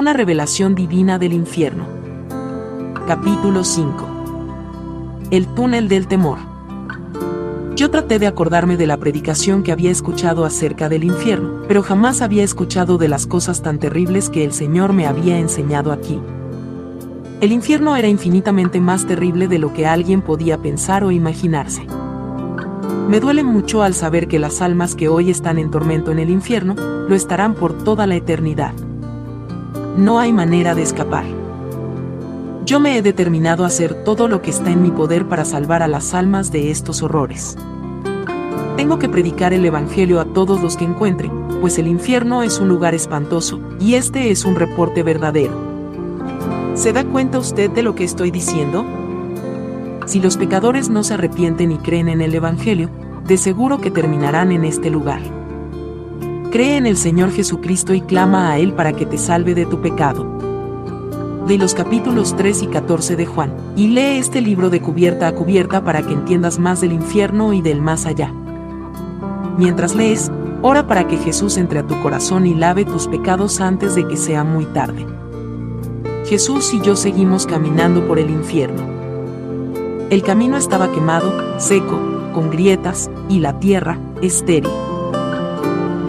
Una revelación divina del infierno. Capítulo 5. El túnel del temor. Yo traté de acordarme de la predicación que había escuchado acerca del infierno, pero jamás había escuchado de las cosas tan terribles que el Señor me había enseñado aquí. El infierno era infinitamente más terrible de lo que alguien podía pensar o imaginarse. Me duele mucho al saber que las almas que hoy están en tormento en el infierno, lo estarán por toda la eternidad. No hay manera de escapar. Yo me he determinado a hacer todo lo que está en mi poder para salvar a las almas de estos horrores. Tengo que predicar el Evangelio a todos los que encuentre, pues el infierno es un lugar espantoso, y este es un reporte verdadero. ¿Se da cuenta usted de lo que estoy diciendo? Si los pecadores no se arrepienten y creen en el Evangelio, de seguro que terminarán en este lugar. Cree en el Señor Jesucristo y clama a Él para que te salve de tu pecado. De los capítulos 3 y 14 de Juan, y lee este libro de cubierta a cubierta para que entiendas más del infierno y del más allá. Mientras lees, ora para que Jesús entre a tu corazón y lave tus pecados antes de que sea muy tarde. Jesús y yo seguimos caminando por el infierno. El camino estaba quemado, seco, con grietas, y la tierra, estéril.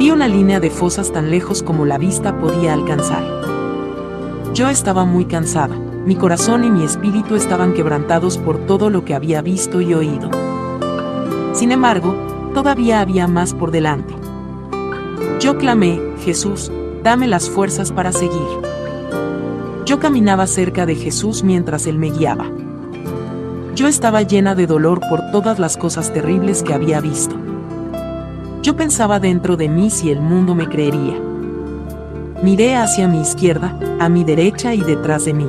Vi una línea de fosas tan lejos como la vista podía alcanzar. Yo estaba muy cansada, mi corazón y mi espíritu estaban quebrantados por todo lo que había visto y oído. Sin embargo, todavía había más por delante. Yo clamé, Jesús, dame las fuerzas para seguir. Yo caminaba cerca de Jesús mientras Él me guiaba. Yo estaba llena de dolor por todas las cosas terribles que había visto. Yo pensaba dentro de mí si el mundo me creería. Miré hacia mi izquierda, a mi derecha y detrás de mí.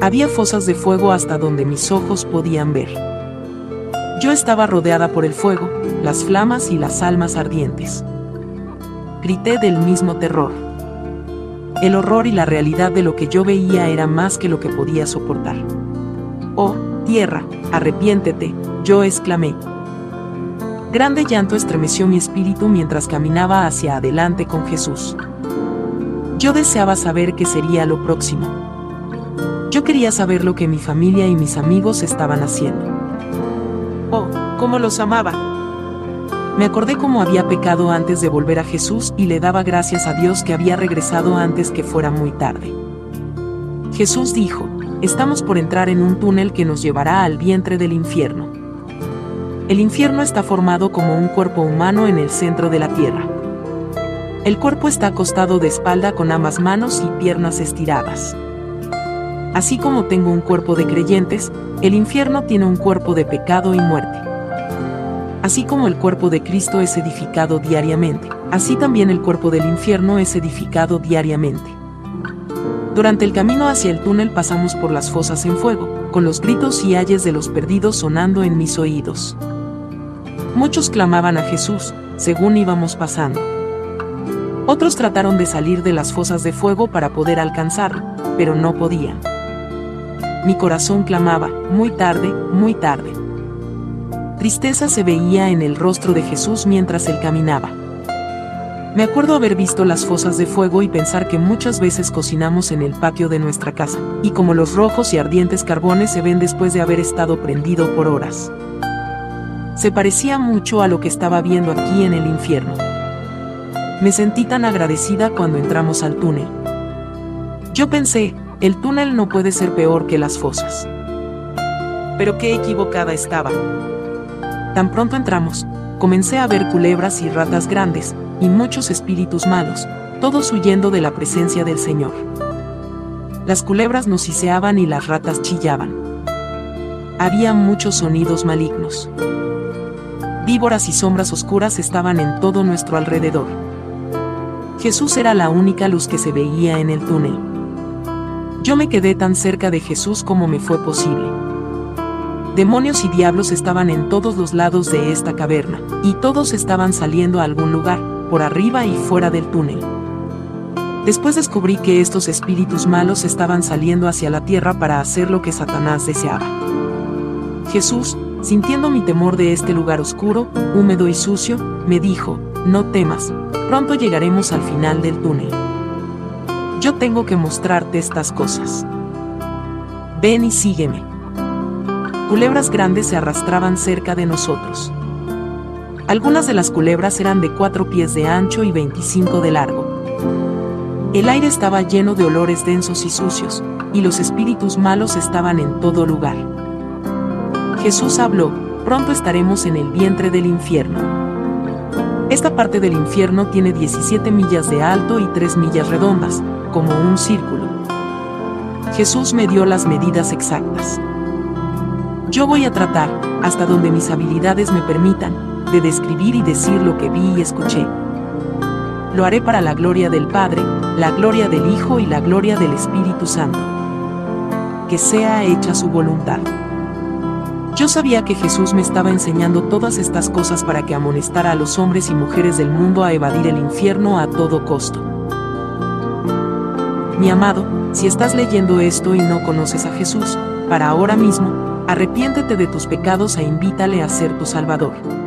Había fosas de fuego hasta donde mis ojos podían ver. Yo estaba rodeada por el fuego, las flamas y las almas ardientes. Grité del mismo terror. El horror y la realidad de lo que yo veía era más que lo que podía soportar. Oh, tierra, arrepiéntete, yo exclamé. Grande llanto estremeció mi espíritu mientras caminaba hacia adelante con Jesús. Yo deseaba saber qué sería lo próximo. Yo quería saber lo que mi familia y mis amigos estaban haciendo. Oh, cómo los amaba. Me acordé cómo había pecado antes de volver a Jesús y le daba gracias a Dios que había regresado antes que fuera muy tarde. Jesús dijo, estamos por entrar en un túnel que nos llevará al vientre del infierno. El infierno está formado como un cuerpo humano en el centro de la tierra. El cuerpo está acostado de espalda con ambas manos y piernas estiradas. Así como tengo un cuerpo de creyentes, el infierno tiene un cuerpo de pecado y muerte. Así como el cuerpo de Cristo es edificado diariamente, así también el cuerpo del infierno es edificado diariamente. Durante el camino hacia el túnel pasamos por las fosas en fuego, con los gritos y ayes de los perdidos sonando en mis oídos. Muchos clamaban a Jesús, según íbamos pasando. Otros trataron de salir de las fosas de fuego para poder alcanzarlo, pero no podían. Mi corazón clamaba, muy tarde, muy tarde. Tristeza se veía en el rostro de Jesús mientras él caminaba. Me acuerdo haber visto las fosas de fuego y pensar que muchas veces cocinamos en el patio de nuestra casa, y como los rojos y ardientes carbones se ven después de haber estado prendido por horas. Se parecía mucho a lo que estaba viendo aquí en el infierno. Me sentí tan agradecida cuando entramos al túnel. Yo pensé, el túnel no puede ser peor que las fosas. Pero qué equivocada estaba. Tan pronto entramos, comencé a ver culebras y ratas grandes, y muchos espíritus malos, todos huyendo de la presencia del Señor. Las culebras nos siseaban y las ratas chillaban. Había muchos sonidos malignos. Víboras y sombras oscuras estaban en todo nuestro alrededor. Jesús era la única luz que se veía en el túnel. Yo me quedé tan cerca de Jesús como me fue posible. Demonios y diablos estaban en todos los lados de esta caverna, y todos estaban saliendo a algún lugar, por arriba y fuera del túnel. Después descubrí que estos espíritus malos estaban saliendo hacia la tierra para hacer lo que Satanás deseaba. Jesús, sintiendo mi temor de este lugar oscuro, húmedo y sucio, me dijo, no temas, pronto llegaremos al final del túnel. Yo tengo que mostrarte estas cosas. Ven y sígueme. Culebras grandes se arrastraban cerca de nosotros. Algunas de las culebras eran de cuatro pies de ancho y 25 de largo. El aire estaba lleno de olores densos y sucios, y los espíritus malos estaban en todo lugar. Jesús habló, pronto estaremos en el vientre del infierno. Esta parte del infierno tiene 17 millas de alto y 3 millas redondas, como un círculo. Jesús me dio las medidas exactas. Yo voy a tratar, hasta donde mis habilidades me permitan, de describir y decir lo que vi y escuché. Lo haré para la gloria del Padre, la gloria del Hijo y la gloria del Espíritu Santo. Que sea hecha su voluntad. Yo sabía que Jesús me estaba enseñando todas estas cosas para que amonestara a los hombres y mujeres del mundo a evadir el infierno a todo costo. Mi amado, si estás leyendo esto y no conoces a Jesús, para ahora mismo, arrepiéntete de tus pecados e invítale a ser tu Salvador.